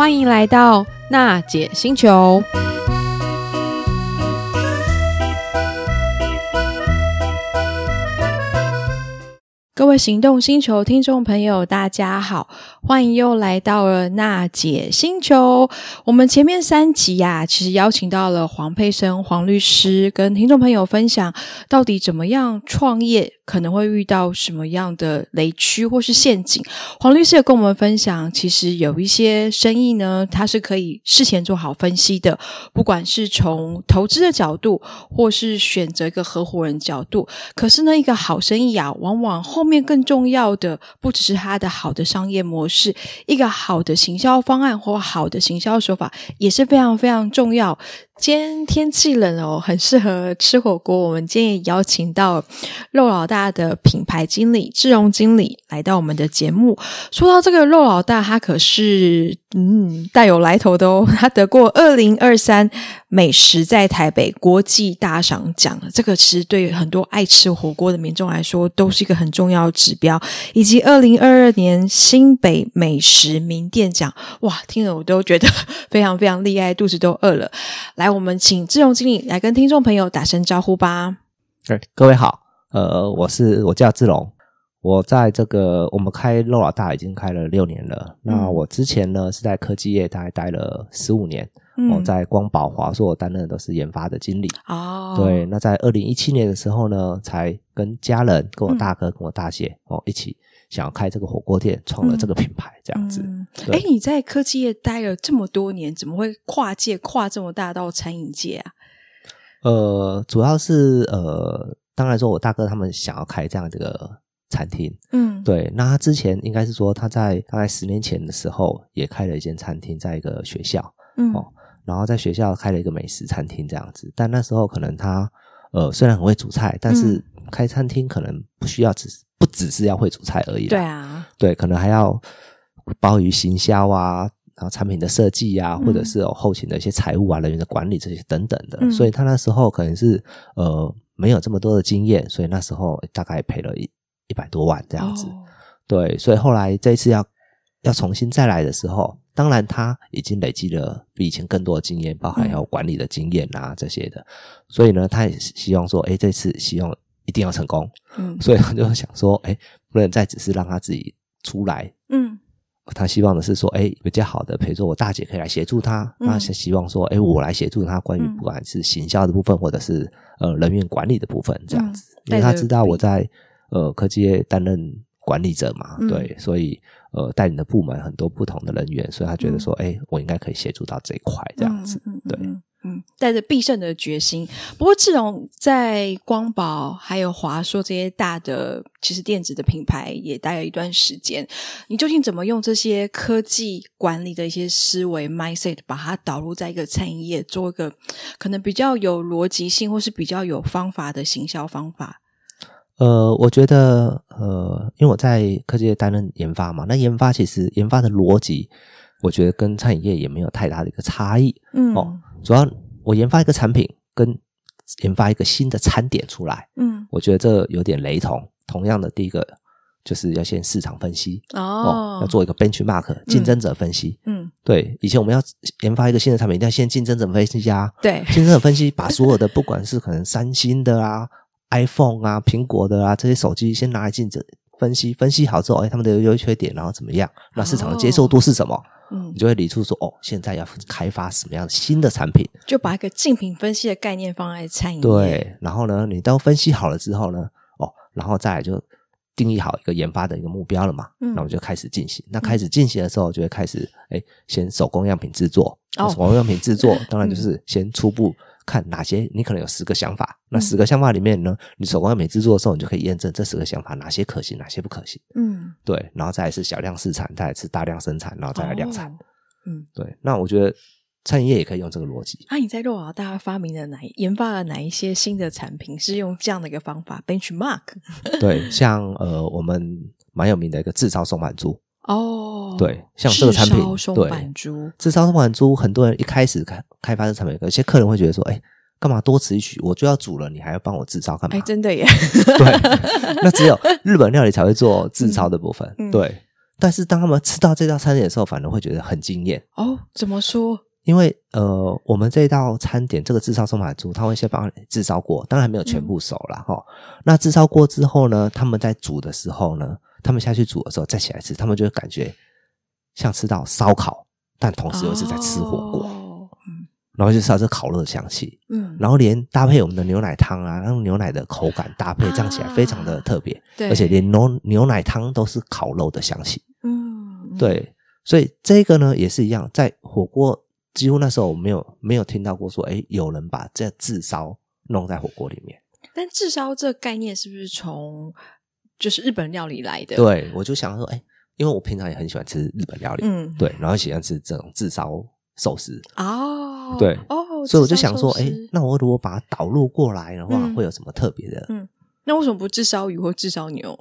欢迎来到娜姐星球。各位行动星球听众朋友，大家好，欢迎又来到了娜姐星球。我们前面三集呀、其实邀请到了黄佩珊黄律师，跟听众朋友分享到底怎么样创业。可能会遇到什么样的雷区或是陷阱？黄律师也跟我们分享，其实有一些生意呢，它是可以事前做好分析的，不管是从投资的角度，或是选择一个合伙人角度。可是呢，一个好生意啊，往往后面更重要的不只是它的好的商业模式，一个好的行销方案或好的行销手法也是非常非常重要。今天天气冷哦，很适合吃火锅。我们今天也邀请到肉老大的品牌经理志荣经理来到我们的节目。说到这个肉老大，他可是嗯带有来头的哦。他得过二零二三美食在台北国际大赏奖，这个其实对很多爱吃火锅的民众来说都是一个很重要的指标。以及二零二二年新北美食名店奖，哇，听了我都觉得非常非常厉害，肚子都饿了。来。我们请志荣经理来跟听众朋友打声招呼吧。对，各位好，呃，我是我叫志荣，我在这个我们开肉老大已经开了六年了。嗯、那我之前呢是在科技业大概待了十五年，我、嗯、在光宝华硕担任的都是研发的经理。哦，对，那在二零一七年的时候呢，才跟家人、跟我大哥、嗯、跟我大姐哦一起。想要开这个火锅店，创了这个品牌，这样子。哎、嗯，你在科技业待了这么多年，怎么会跨界跨这么大到餐饮界啊？呃，主要是呃，当然说我大哥他们想要开这样这个餐厅，嗯，对。那他之前应该是说他在大概十年前的时候也开了一间餐厅，在一个学校，嗯，哦，然后在学校开了一个美食餐厅这样子。但那时候可能他呃虽然很会煮菜，但是开餐厅可能不需要只是。不只是要会煮菜而已，对啊，对，可能还要包于行销啊，然后产品的设计啊，嗯、或者是有后勤的一些财务啊、人员的管理这些等等的，嗯、所以他那时候可能是呃没有这么多的经验，所以那时候大概赔了一一百多万这样子，哦、对，所以后来这一次要要重新再来的时候，当然他已经累积了比以前更多的经验，包含有管理的经验啊、嗯、这些的，所以呢，他也希望说，哎，这次希望。一定要成功，嗯，所以他就想说，哎，不能再只是让他自己出来，嗯，他希望的是说，哎，比较好的，比如说我大姐可以来协助他，他希望说，哎，我来协助他，关于不管是行销的部分，或者是呃人员管理的部分，这样子，因为他知道我在呃科技业担任管理者嘛，对，所以呃带领的部门很多不同的人员，所以他觉得说，哎，我应该可以协助到这一块，这样子，对。嗯，带着必胜的决心。不过，志荣在光宝还有华硕这些大的其实电子的品牌也待了一段时间。你究竟怎么用这些科技管理的一些思维 mindset，把它导入在一个餐饮业，做一个可能比较有逻辑性或是比较有方法的行销方法？呃，我觉得，呃，因为我在科技业担任研发嘛，那研发其实研发的逻辑，我觉得跟餐饮业也没有太大的一个差异。嗯。哦主要我研发一个产品，跟研发一个新的餐点出来，嗯，我觉得这有点雷同。同样的，第一个就是要先市场分析哦，哦，要做一个 benchmark 竞争者分析，嗯，对。以前我们要研发一个新的产品，一定要先竞争者分析啊，对，竞争者分析把所有的不管是可能三星的啊、iPhone 啊、苹果的啊这些手机先拿来竞争分析，分析好之后，哎，他们的优缺点，然后怎么样？那市场的接受度是什么？哦嗯，你就会理出说哦，现在要开发什么样的新的产品，就把一个竞品分析的概念放在餐饮。对，然后呢，你都分析好了之后呢，哦，然后再来就定义好一个研发的一个目标了嘛。嗯，那我们就开始进行。那开始进行的时候，就会开始哎，先手工样品制作。哦，手工样品制作 当然就是先初步。看哪些你可能有十个想法，那十个想法里面呢，你手工业美制作的时候，你就可以验证这十个想法哪些可行，哪些不可行。嗯，对，然后再来是小量试产，再来是大量生产，然后再来量产。嗯，对。那我觉得餐饮业也可以用这个逻辑。啊，你在肉老大发明了哪研发了哪一些新的产品是用这样的一个方法？Benchmark。对，像呃，我们蛮有名的一个制造松满珠。哦，对，像这个产品，炙烧松阪猪，炙烧松阪猪，很多人一开始开开发这产品，有些客人会觉得说，哎，干嘛多此一举？我就要煮了，你还要帮我炙烧干嘛？哎，真的耶，对，那只有日本料理才会做炙烧的部分，嗯、对。但是当他们吃到这道餐点的时候，反而会觉得很惊艳哦。怎么说？因为呃，我们这道餐点这个炙烧松阪猪，他会先帮你炙烧过，当然还没有全部熟了哈、嗯。那炙烧过之后呢，他们在煮的时候呢，他们下去煮的时候再起来吃，他们就会感觉像吃到烧烤，但同时又是在吃火锅。哦然后就吃到这烤肉的香气，嗯，然后连搭配我们的牛奶汤啊，让牛奶的口感搭配，这样起来非常的特别，啊、而且连牛牛奶汤都是烤肉的香气，嗯，对，所以这个呢也是一样，在火锅几乎那时候我没有没有听到过说，哎，有人把这炙烧弄在火锅里面。但炙烧这个概念是不是从就是日本料理来的？对，我就想说，哎，因为我平常也很喜欢吃日本料理，嗯，对，然后喜欢吃这种炙烧寿司哦。对哦，所以我就想说，哎，那我如果把它导入过来的话，嗯、会有什么特别的？嗯，那为什么不炙烧鱼或炙烧牛？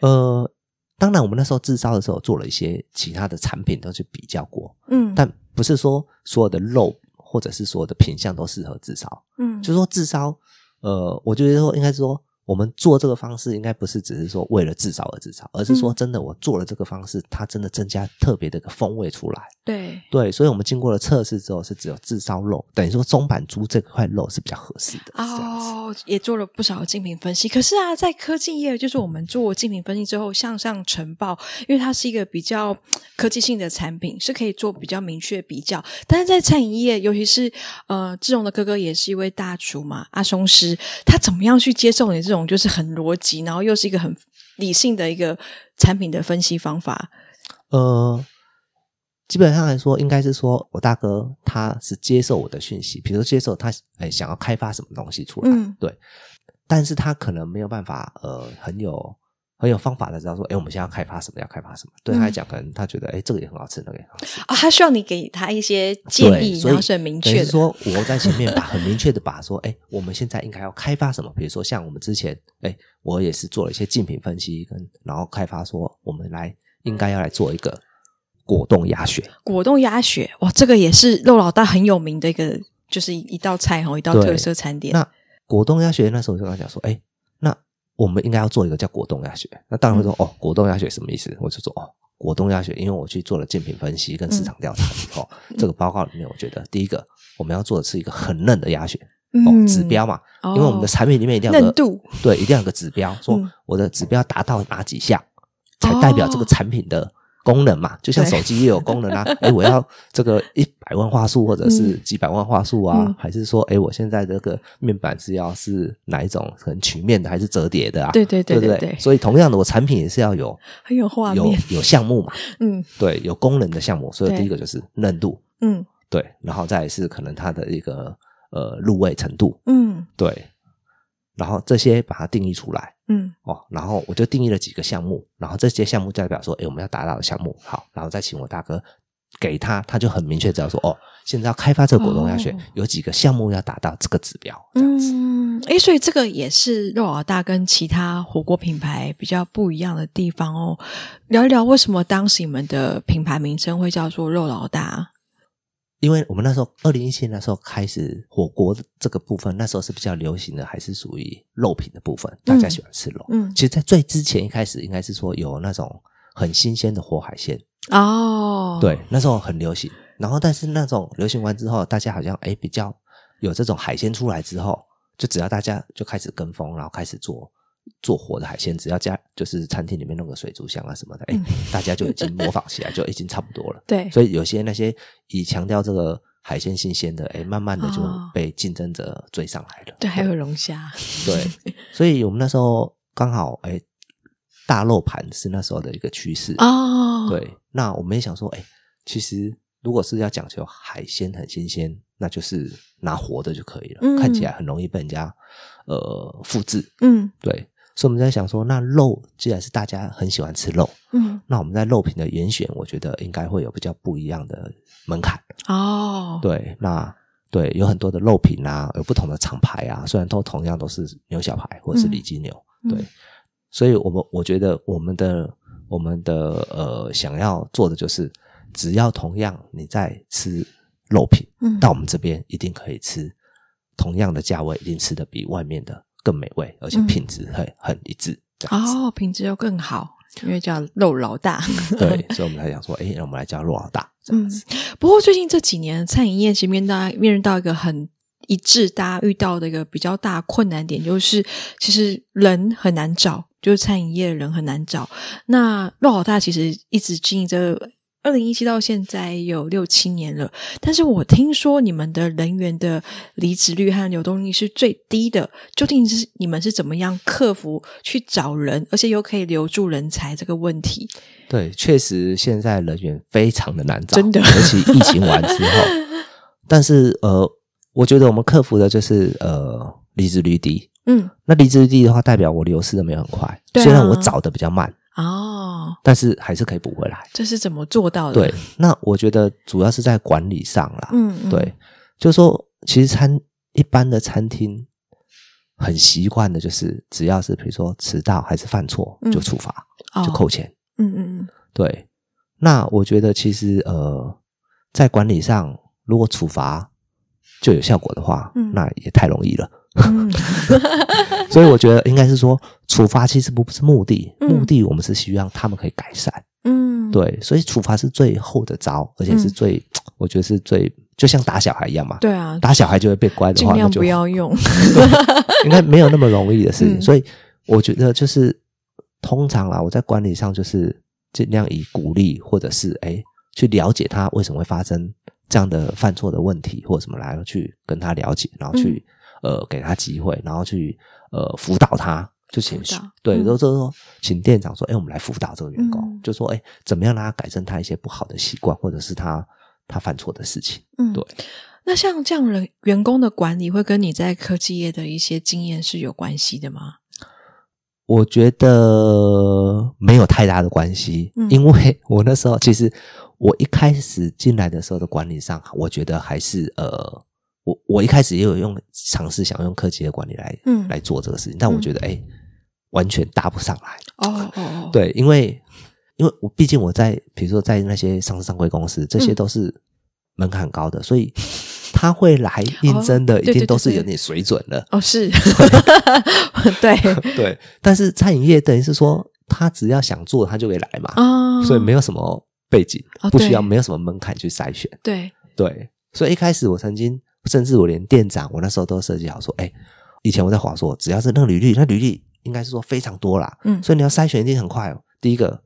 呃，当然，我们那时候炙烧的时候做了一些其他的产品，都去比较过，嗯，但不是说所有的肉或者是所有的品相都适合炙烧，嗯，就是说炙烧，呃，我觉得说应该是说。我们做这个方式，应该不是只是说为了自烧而自烧，而是说真的，我做了这个方式，它真的增加特别的一个风味出来。对对，所以我们经过了测试之后，是只有自烧肉，等于说中板猪这块肉是比较合适的。哦，也做了不少的竞品分析。可是啊，在科技业，就是我们做竞品分析之后向上呈报，因为它是一个比较科技性的产品，是可以做比较明确比较。但是在餐饮业，尤其是呃，志荣的哥哥也是一位大厨嘛，阿松师，他怎么样去接受你这种？就是很逻辑，然后又是一个很理性的一个产品的分析方法。呃，基本上来说，应该是说我大哥他是接受我的讯息，比如说接受他哎想要开发什么东西出来，嗯，对，但是他可能没有办法呃很有。很有方法的知道说，哎，我们现在要开发什么？要开发什么？对他来讲，可能他觉得，哎，这个也很好吃，那个也很好吃啊、哦。他需要你给他一些建议，然后是很明确的。说我在前面把很明确的把说，哎，我们现在应该要开发什么？比如说像我们之前，哎，我也是做了一些竞品分析，跟然后开发说，我们来应该要来做一个果冻鸭血。果冻鸭血，哇，这个也是肉老大很有名的一个，就是一道菜哦，一道特色餐点。那果冻鸭血那时候我就跟他讲说，哎。我们应该要做一个叫果冻鸭血，那当然会说、嗯、哦，果冻鸭血什么意思？我就说哦，果冻鸭血，因为我去做了竞品分析跟市场调查以后，嗯、这个报告里面，我觉得第一个我们要做的是一个很嫩的鸭血，哦，指标嘛，嗯、因为我们的产品里面一定要有个、对，一定要有个指标，说我的指标达到哪几项，才代表这个产品的。功能嘛，就像手机也有功能啊。哎，我要这个一百万话术，或者是几百万话术啊？嗯、还是说，哎，我现在这个面板是要是哪一种，很曲面的，还是折叠的啊？对对对对对，对，对。所以，同样的，我产品也是要有很有画面，有有项目嘛。嗯，对，有功能的项目。所以，第一个就是嫩度。嗯，对。然后再来是可能它的一个呃入味程度。嗯，对。然后这些把它定义出来，嗯，哦，然后我就定义了几个项目，然后这些项目代表说，哎，我们要达到的项目，好，然后再请我大哥给他，他就很明确知道说，哦，现在要开发这个果冻鸭血，有几个项目要达到这个指标，这样子。嗯，哎，所以这个也是肉老大跟其他火锅品牌比较不一样的地方哦。聊一聊为什么当时你们的品牌名称会叫做肉老大？因为我们那时候二零一七年那时候开始火锅这个部分，那时候是比较流行的，还是属于肉品的部分，大家喜欢吃肉。嗯，其实，在最之前一开始，应该是说有那种很新鲜的活海鲜哦。对，那时候很流行。然后，但是那种流行完之后，大家好像哎比较有这种海鲜出来之后，就只要大家就开始跟风，然后开始做。做活的海鲜，只要加就是餐厅里面弄个水族箱啊什么的，哎、嗯，大家就已经模仿起来，就已经差不多了。对，所以有些那些以强调这个海鲜新鲜的，哎，慢慢的就被竞争者追上来了。哦、对，还有龙虾。对，所以我们那时候刚好，哎，大肉盘是那时候的一个趋势哦。对，那我们也想说，哎，其实如果是要讲求海鲜很新鲜，那就是拿活的就可以了，嗯、看起来很容易被人家呃复制。嗯，对。所以我们在想说，那肉既然是大家很喜欢吃肉，嗯，那我们在肉品的严选，我觉得应该会有比较不一样的门槛哦。对，那对有很多的肉品啊，有不同的厂牌啊，虽然都同样都是牛小排或者是里脊牛，嗯、对，所以我们我觉得我们的我们的呃想要做的就是，只要同样你在吃肉品，嗯，到我们这边一定可以吃同样的价位，一定吃得比外面的。更美味，而且品质很、嗯、很一致。哦，品质又更好。因为叫肉老大。对，所以我们才想说，哎，让我们来叫肉老大这样子。嗯，不过最近这几年，餐饮业其实面到面临到一个很一致，大家遇到的一个比较大困难点，就是其实人很难找，就是餐饮业的人很难找。那肉老大其实一直经营着。二零一七到现在有六七年了，但是我听说你们的人员的离职率和流动率是最低的，究竟是你们是怎么样克服去找人，而且又可以留住人才这个问题？对，确实现在人员非常的难找，真的，尤其疫情完之后。但是呃，我觉得我们克服的就是呃离职率低，嗯，那离职率低的话，代表我流失的没有很快，虽然我找的比较慢。哦，但是还是可以补回来。这是怎么做到的？对，那我觉得主要是在管理上啦。嗯，嗯，对，就是说，其实餐一般的餐厅很习惯的，就是只要是比如说迟到还是犯错，就处罚，嗯、就扣钱。嗯嗯嗯，对。那我觉得其实呃，在管理上，如果处罚就有效果的话，嗯、那也太容易了。嗯，所以我觉得应该是说，处罚其实不是目的，目的我们是希望他们可以改善。嗯，对，所以处罚是最后的招，而且是最，嗯、我觉得是最，就像打小孩一样嘛。对啊，打小孩就会变乖的话，尽量不要用。应该没有那么容易的事情，嗯、所以我觉得就是通常啊，我在管理上就是尽量以鼓励或者是哎去了解他为什么会发生这样的犯错的问题或者什么来去跟他了解，然后去。嗯呃，给他机会，然后去呃辅导他，就请导对，都、嗯、就是说请店长说，哎，我们来辅导这个员工，嗯、就说，哎，怎么样让他改正他一些不好的习惯，或者是他他犯错的事情。嗯，对。那像这样人员工的管理，会跟你在科技业的一些经验是有关系的吗？我觉得没有太大的关系，嗯、因为我那时候其实我一开始进来的时候的管理上，我觉得还是呃。我我一开始也有用尝试想用科技的管理来、嗯、来做这个事情，但我觉得哎、嗯，完全搭不上来。哦哦哦，对，因为因为我毕竟我在比如说在那些上市上柜公司，这些都是门槛很高的，嗯、所以他会来应征的一定都是有点水准的。哦，是，对对。但是餐饮业等于是说，他只要想做，他就会来嘛。哦，所以没有什么背景，不需要没有什么门槛去筛选。对对，所以一开始我曾经。甚至我连店长，我那时候都设计好说，哎，以前我在华硕，只要是那个履历，那履历应该是说非常多啦，嗯，所以你要筛选一定很快哦。第一个，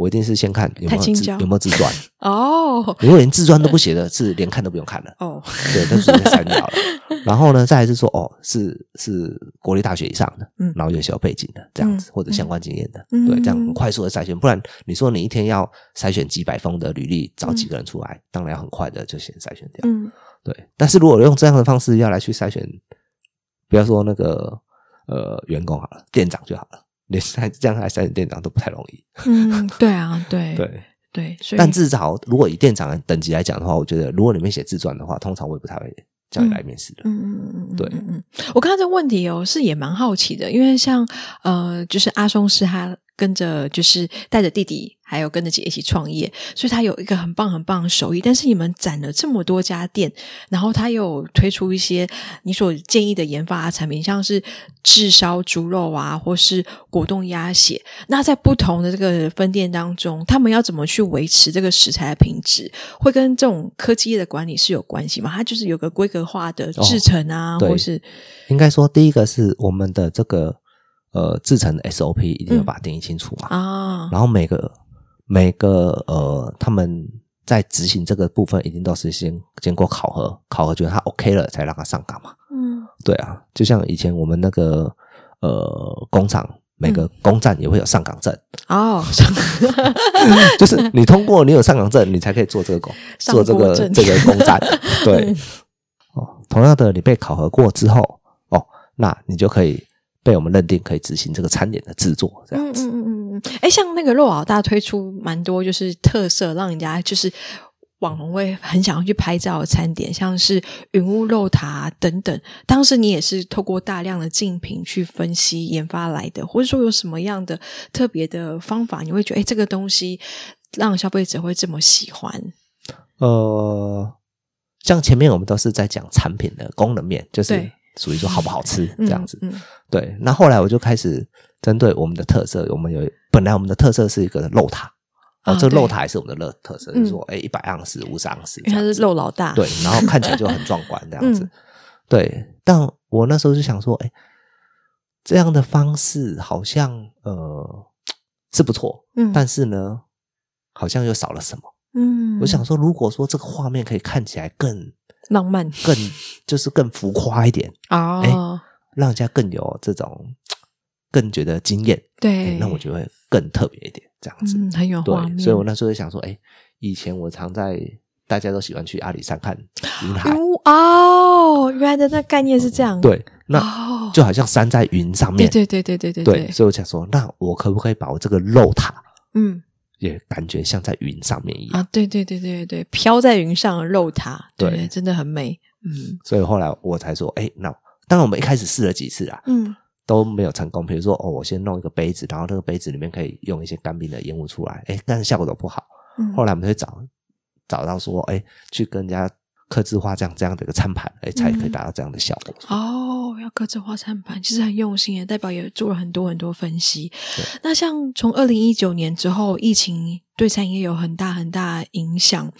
我一定是先看有没有自有没有自传 哦，如果连自传都不写的，是连看都不用看了哦，对，那直接删掉了。然后呢，再来是说，哦，是是国立大学以上的，嗯，然后有小背景的这样子，或者相关经验的，对，这样很快速的筛选。不然你说你一天要筛选几百封的履历，找几个人出来，当然要很快的就先筛选掉，嗯。对，但是如果用这样的方式要来去筛选，不要说那个呃员工好了，店长就好了，连三这样来筛选店长都不太容易。嗯，对啊，对对对，但至少如果以店长的等级来讲的话，我觉得如果你们写自传的话，通常我也不太会叫你来面试的。嗯嗯嗯嗯，对，嗯嗯，我看到这个问题哦，是也蛮好奇的，因为像呃，就是阿松是他。跟着就是带着弟弟，还有跟着姐一起创业，所以他有一个很棒很棒的手艺。但是你们攒了这么多家店，然后他又推出一些你所建议的研发产品，像是炙烧猪肉啊，或是果冻鸭血。那在不同的这个分店当中，他们要怎么去维持这个食材的品质？会跟这种科技业的管理是有关系吗？它就是有个规格化的制成啊，哦、或是应该说，第一个是我们的这个。呃，制成的 SOP 一定要把它定义清楚嘛。啊、嗯，然后每个每个呃，他们在执行这个部分，一定都是先经过考核，考核觉得他 OK 了，才让他上岗嘛。嗯，对啊，就像以前我们那个呃工厂，每个工站也会有上岗证。哦，就是你通过，你有上岗证，你才可以做这个工，做这个这个工站。对，哦，同样的，你被考核过之后，哦，那你就可以。被我们认定可以执行这个餐点的制作，这样子。嗯嗯嗯嗯。哎，像那个肉老大推出蛮多就是特色，让人家就是网红会很想要去拍照的餐点，像是云雾肉塔等等。当时你也是透过大量的竞品去分析研发来的，或者说有什么样的特别的方法，你会觉得哎，这个东西让消费者会这么喜欢？呃，像前面我们都是在讲产品的功能面，就是。属于说好不好吃这样子，嗯嗯嗯、对。那后来我就开始针对我们的特色，我们有本来我们的特色是一个漏塔。哦，这个肉塔也是我们的特色，就是说，哎，一百盎司、五十盎司，它是漏老大，对，然后看起来就很壮观这样子，对。但我那时候就想说，哎，这样的方式好像呃是不错，嗯，但是呢，好像又少了什么，嗯。我想说，如果说这个画面可以看起来更浪漫，更就是更浮夸一点啊，哎，让人家更有这种。更觉得惊艳，对，那我就会更特别一点，这样子，嗯，很有画面。对，所以我那时候就想说，哎，以前我常在大家都喜欢去阿里山看云海，哦，原来的那概念是这样，对，那就好像山在云上面，对对对对对对，所以我想说，那我可不可以把我这个肉塔，嗯，也感觉像在云上面一样啊？对对对对对，飘在云上的肉塔，对，真的很美，嗯。所以后来我才说，哎，那当然我们一开始试了几次啊，嗯。都没有成功。比如说，哦，我先弄一个杯子，然后那个杯子里面可以用一些干冰的烟雾出来，哎，但是效果都不好。嗯、后来我们会找找到说，哎，去跟人家刻字化这样这样的一个餐盘，哎，才可以达到这样的效果。哦，要刻字化餐盘，其实很用心，也代表也做了很多很多分析。那像从二零一九年之后，疫情。对餐饮业有很大很大影响。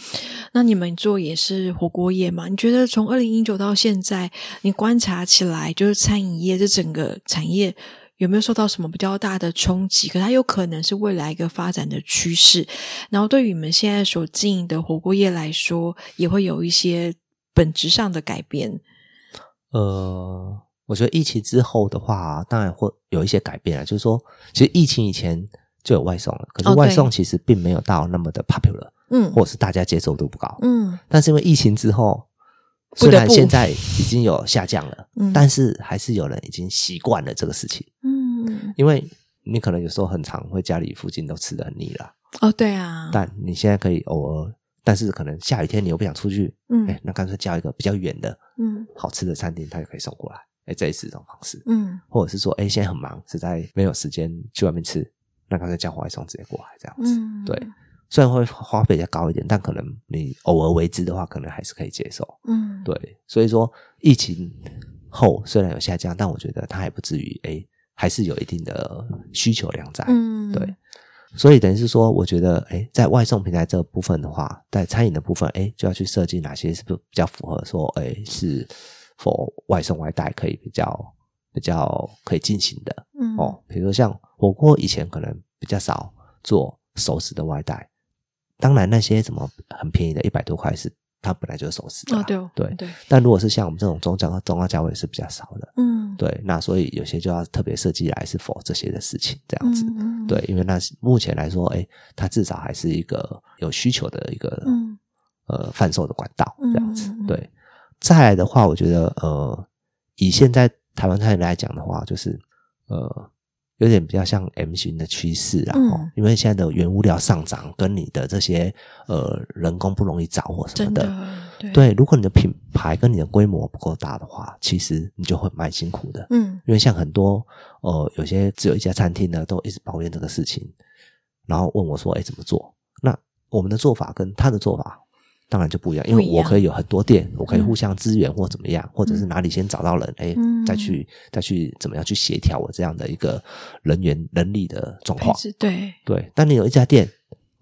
那你们做也是火锅业嘛？你觉得从二零一九到现在，你观察起来，就是餐饮业这整个产业有没有受到什么比较大的冲击？可它有可能是未来一个发展的趋势。然后对于你们现在所经营的火锅业来说，也会有一些本质上的改变。呃，我觉得疫情之后的话，当然会有一些改变啊。就是说，其实疫情以前。就有外送了，可是外送其实并没有到那么的 popular，嗯，或者是大家接受度不高，嗯，但是因为疫情之后，虽然现在已经有下降了，嗯，但是还是有人已经习惯了这个事情，嗯，因为你可能有时候很常会家里附近都吃的很腻了，哦，对啊，但你现在可以偶尔，但是可能下雨天你又不想出去，嗯，哎，那干脆叫一个比较远的，嗯，好吃的餐厅，他就可以送过来，哎，这也是一种方式，嗯，或者是说，哎，现在很忙，实在没有时间去外面吃。那刚才叫外送直接过来这样子，嗯、对，虽然会花费比较高一点，但可能你偶尔为之的话，可能还是可以接受。嗯，对，所以说疫情后虽然有下降，但我觉得它还不至于，哎，还是有一定的需求量在。嗯，对，所以等于是说，我觉得，哎，在外送平台这部分的话，在餐饮的部分，哎，就要去设计哪些是不比较符合说，哎，是否外送外带可以比较。比较可以进行的，嗯哦，比如说像火锅以前可能比较少做熟食的外带，当然那些什么很便宜的一百多块是它本来就是熟食的，哦，对对对。对但如果是像我们这种中价和中高价位是比较少的，嗯，对，那所以有些就要特别设计来是否这些的事情这样子，嗯，对，因为那目前来说，哎，它至少还是一个有需求的一个，嗯，呃，贩售的管道这样子，对。再来的话，我觉得，呃，以现在。台湾菜来讲的话，就是呃，有点比较像 M 型的趋势，然后、嗯、因为现在的原物料上涨，跟你的这些呃人工不容易找或什么的，对，如果你的品牌跟你的规模不够大的话，其实你就会蛮辛苦的，嗯，因为像很多呃有些只有一家餐厅呢，都一直抱怨这个事情，然后问我说：“哎，怎么做？”那我们的做法跟他的做法。当然就不一样，因为我可以有很多店，我可以互相支援或怎么样，或者是哪里先找到人，哎，再去再去怎么样去协调我这样的一个人员能力的状况。对。对，但你有一家店，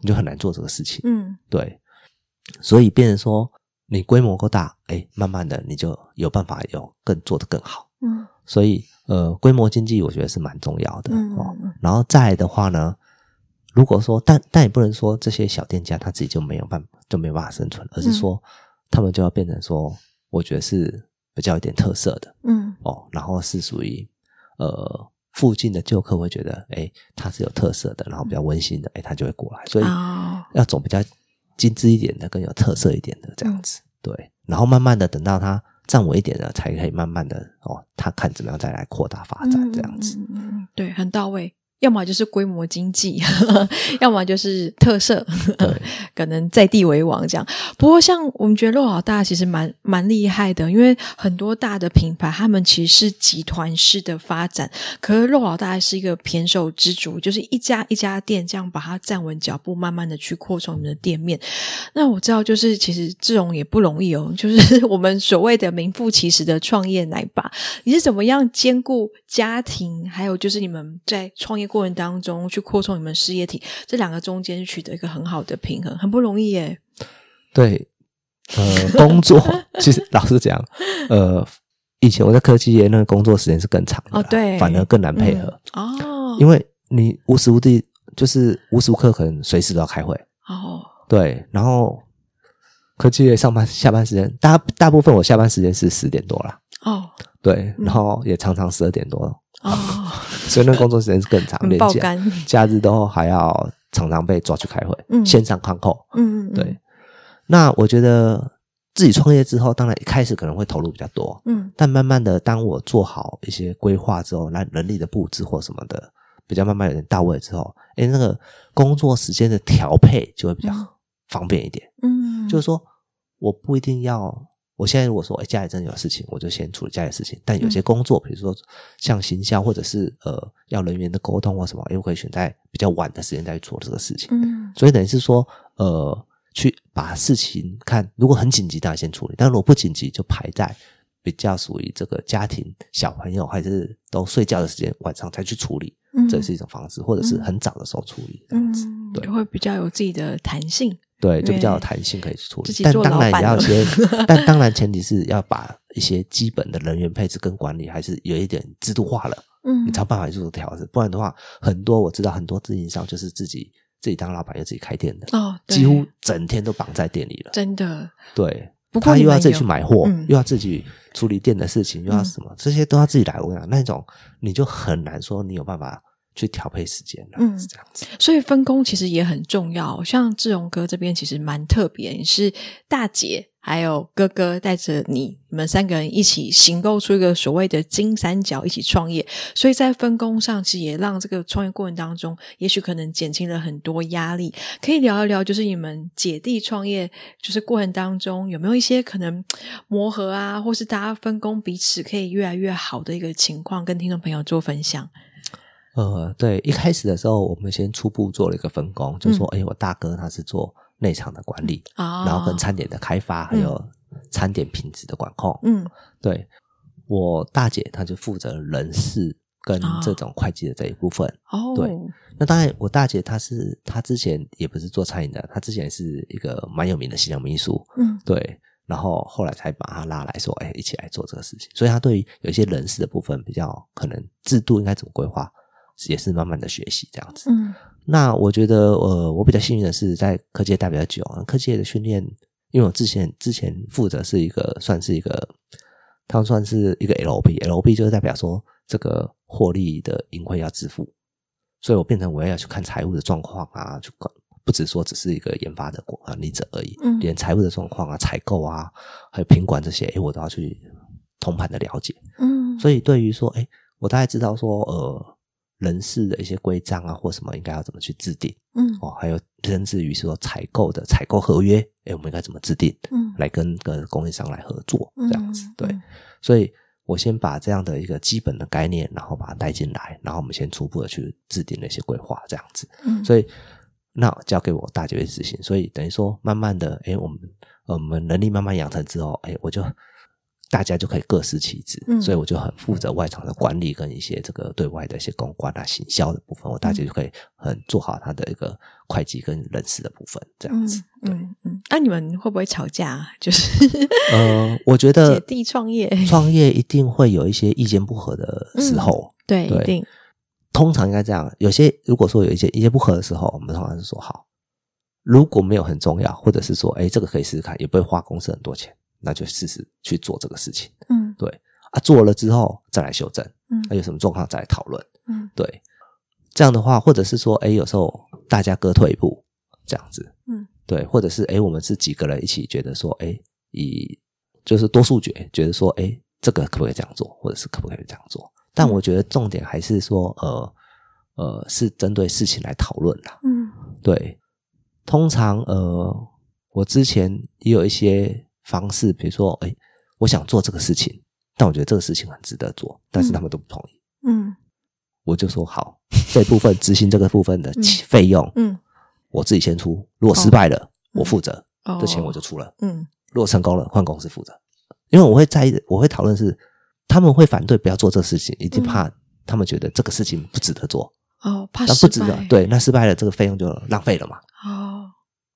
你就很难做这个事情。嗯，对，所以变成说你规模够大，哎，慢慢的你就有办法有更做得更好。嗯，所以呃，规模经济我觉得是蛮重要的哦。然后再来的话呢，如果说但但也不能说这些小店家他自己就没有办法。就没有办法生存，而是说，他们就要变成说，我觉得是比较有点特色的，嗯，哦，然后是属于呃附近的旧客会觉得，哎，它是有特色的，然后比较温馨的，哎，他就会过来，所以要走比较精致一点的，更有特色一点的这样子，对，然后慢慢的等到它站稳一点了，才可以慢慢的哦，他看怎么样再来扩大发展这样子，嗯，对，很到位。要么就是规模经济，要么就是特色，可能在地为王这样。不过，像我们觉得肉老大其实蛮蛮厉害的，因为很多大的品牌他们其实是集团式的发展，可是肉老大是一个偏手之主，就是一家一家店这样把它站稳脚步，慢慢的去扩充你们的店面。那我知道，就是其实这种也不容易哦，就是 我们所谓的名副其实的创业奶爸，你是怎么样兼顾家庭，还有就是你们在创业过程当中去扩充你们事业体，这两个中间取得一个很好的平衡，很不容易耶。对，呃，工作 其实老实讲，呃，以前我在科技业那个工作时间是更长的，哦，对，反而更难配合，嗯，哦，因为你无时无地就是无时无刻可能随时都要开会哦，对，然后科技业上班下班时间大大部分我下班时间是十点多了哦，对，然后也常常十二点多了。哦，所以那工作时间是更长，连假假日都还要常常被抓去开会，嗯，线上看扣，嗯嗯，对。那我觉得自己创业之后，当然一开始可能会投入比较多，嗯，但慢慢的，当我做好一些规划之后，那人力的布置或什么的比较慢慢有点到位之后，哎，那个工作时间的调配就会比较方便一点，嗯，就是说我不一定要。我现在如果说，哎，家里真的有事情，我就先处理家里的事情。但有些工作，比如说像行销，或者是呃要人员的沟通或什么，又可以选在比较晚的时间再去做这个事情。嗯，所以等于是说，呃，去把事情看，如果很紧急，当然先处理；但如果不紧急，就排在比较属于这个家庭、小朋友还是都睡觉的时间，晚上才去处理。嗯，这是一种方式，或者是很早的时候处理这样子，嗯，对，会比较有自己的弹性。对，就比较有弹性可以去处理，但当然也要先，但当然前提是要把一些基本的人员配置跟管理还是有一点制度化了，嗯，你才有办法去做调整，不然的话，很多我知道很多自营商就是自己自己当老板又自己开店的，哦，几乎整天都绑在店里了，真的，对，他又要自己去买货，嗯，又要自己处理店的事情，又要什么，这些都要自己来，我跟你讲，那种你就很难说你有办法。去调配时间了，嗯，是这样子。所以分工其实也很重要。像志荣哥这边其实蛮特别，你是大姐，还有哥哥带着你，你们三个人一起行构出一个所谓的金三角，一起创业。所以在分工上，其实也让这个创业过程当中，也许可能减轻了很多压力。可以聊一聊，就是你们姐弟创业，就是过程当中有没有一些可能磨合啊，或是大家分工彼此可以越来越好的一个情况，跟听众朋友做分享。呃，对，一开始的时候，我们先初步做了一个分工，就说，哎、嗯，我大哥他是做内场的管理，哦、然后跟餐点的开发，还有餐点品质的管控。嗯，对，我大姐她就负责人事跟这种会计的这一部分。哦，对，那当然，我大姐她是她之前也不是做餐饮的，她之前是一个蛮有名的新娘秘书。嗯，对，然后后来才把她拉来说，哎，一起来做这个事情。所以她对于有一些人事的部分比较可能制度应该怎么规划。也是慢慢的学习这样子。嗯，那我觉得，呃，我比较幸运的是在科技业待比较久，科技业的训练，因为我之前之前负责是一个算是一个，他们算是一个 LOB，LOB 就是代表说这个获利的盈亏要自负，所以我变成我要去看财务的状况啊，就不只说只是一个研发的管理者而已，嗯，连财务的状况啊、采购啊，还有品管这些，诶，我都要去通盘的了解。嗯，所以对于说，诶，我大概知道说，呃。人事的一些规章啊，或什么应该要怎么去制定？嗯，哦，还有甚至于说采购的采购合约，哎，我们应该怎么制定？嗯，来跟跟供应商来合作，这样子，对。所以我先把这样的一个基本的概念，然后把它带进来，然后我们先初步的去制定那些规划，这样子。嗯，所以那交给我大姐去执行，所以等于说慢慢的，哎，我们我们能力慢慢养成之后，哎，我就。大家就可以各司其职，嗯，所以我就很负责外场的管理跟一些这个对外的一些公关啊、行销的部分，我大家就可以很做好他的一个会计跟人事的部分，这样子。对，嗯嗯。那、啊、你们会不会吵架？就是呃，我觉得姐弟创业，创业一定会有一些意见不合的时候，嗯、对，对，一定。通常应该这样，有些如果说有一些意见不合的时候，我们通常是说好，如果没有很重要，或者是说，哎，这个可以试试看，也不会花公司很多钱。那就试试去做这个事情，嗯，对啊，做了之后再来修正，嗯，还有什么状况再来讨论，嗯，对，这样的话，或者是说，诶，有时候大家各退一步，这样子，嗯，对，或者是诶，我们是几个人一起觉得说，诶，以就是多数决觉得说，诶，这个可不可以这样做，或者是可不可以这样做？但我觉得重点还是说，呃呃，是针对事情来讨论啦。嗯，对。通常呃，我之前也有一些方式，比如说，哎，我想做这个事情，但我觉得这个事情很值得做，但是他们都不同意。嗯，我就说好，这部分执行这个部分的费用，嗯，我自己先出。如果失败了，哦、我负责，哦、这钱我就出了。嗯，如果成功了，换公司负责。因为我会在意，我会讨论是他们会反对不要做这个事情，一定怕他们觉得这个事情不值得做。哦，怕失败，不值得。对，那失败了，这个费用就浪费了嘛。哦，嗯、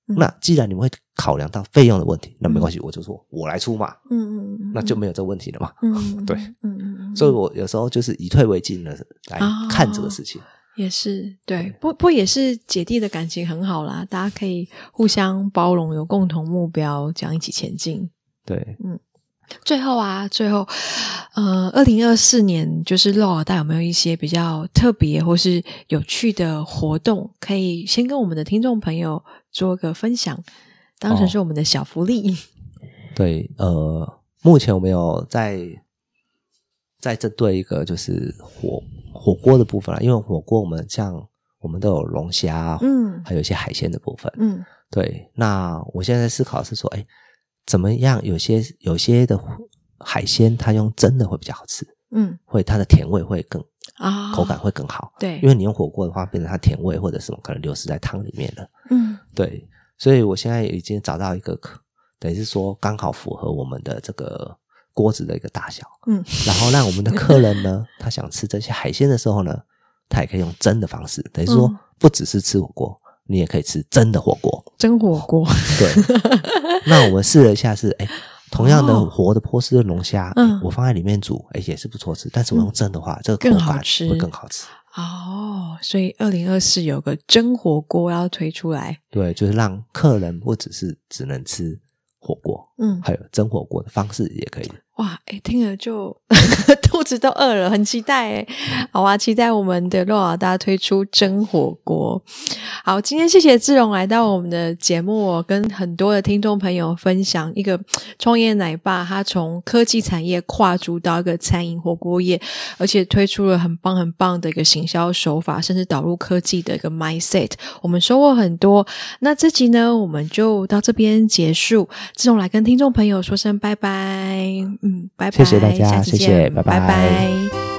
那既然你们会考量到费用的问题，那没关系，我就说我来出嘛。嗯嗯嗯，那就没有这个问题了嘛。嗯，对，嗯嗯嗯，所以我有时候就是以退为进的来看这个事情。哦、也是对，不不也是姐弟的感情很好啦，大家可以互相包容，有共同目标，这样一起前进。对，嗯。最后啊，最后，呃，二零二四年就是肉老大有没有一些比较特别或是有趣的活动，可以先跟我们的听众朋友做个分享，当成是我们的小福利。哦、对，呃，目前我们有在在针对一个就是火火锅的部分啦，因为火锅我们像我们都有龙虾，嗯，还有一些海鲜的部分，嗯，对。那我现在在思考是说，哎。怎么样？有些有些的海鲜，它用蒸的会比较好吃，嗯，会它的甜味会更啊，口感会更好，对，因为你用火锅的话，变成它甜味或者什么可能流失在汤里面了，嗯，对，所以我现在已经找到一个，等于是说刚好符合我们的这个锅子的一个大小，嗯，然后让我们的客人呢，他想吃这些海鲜的时候呢，他也可以用蒸的方式，等于说不只是吃火锅。你也可以吃蒸的火锅，蒸火锅。对，那我们试了一下是，是哎，同样的活的波士顿龙虾，嗯，我放在里面煮，哎，也是不错吃。但是我用蒸的话，嗯、这个口感会更好吃。哦，所以二零二四有个蒸火锅要推出来，对，就是让客人不只是只能吃火锅，嗯，还有蒸火锅的方式也可以。哇，哎，听了就 肚子都饿了，很期待哎。好啊，期待我们的洛老大推出蒸火锅。好，今天谢谢志荣来到我们的节目，跟很多的听众朋友分享一个创业奶爸，他从科技产业跨足到一个餐饮火锅业，而且推出了很棒很棒的一个行销手法，甚至导入科技的一个 mindset。我们收获很多。那这集呢，我们就到这边结束。志荣来跟听众朋友说声拜拜。拜拜，谢谢大家，谢谢，拜拜。拜拜。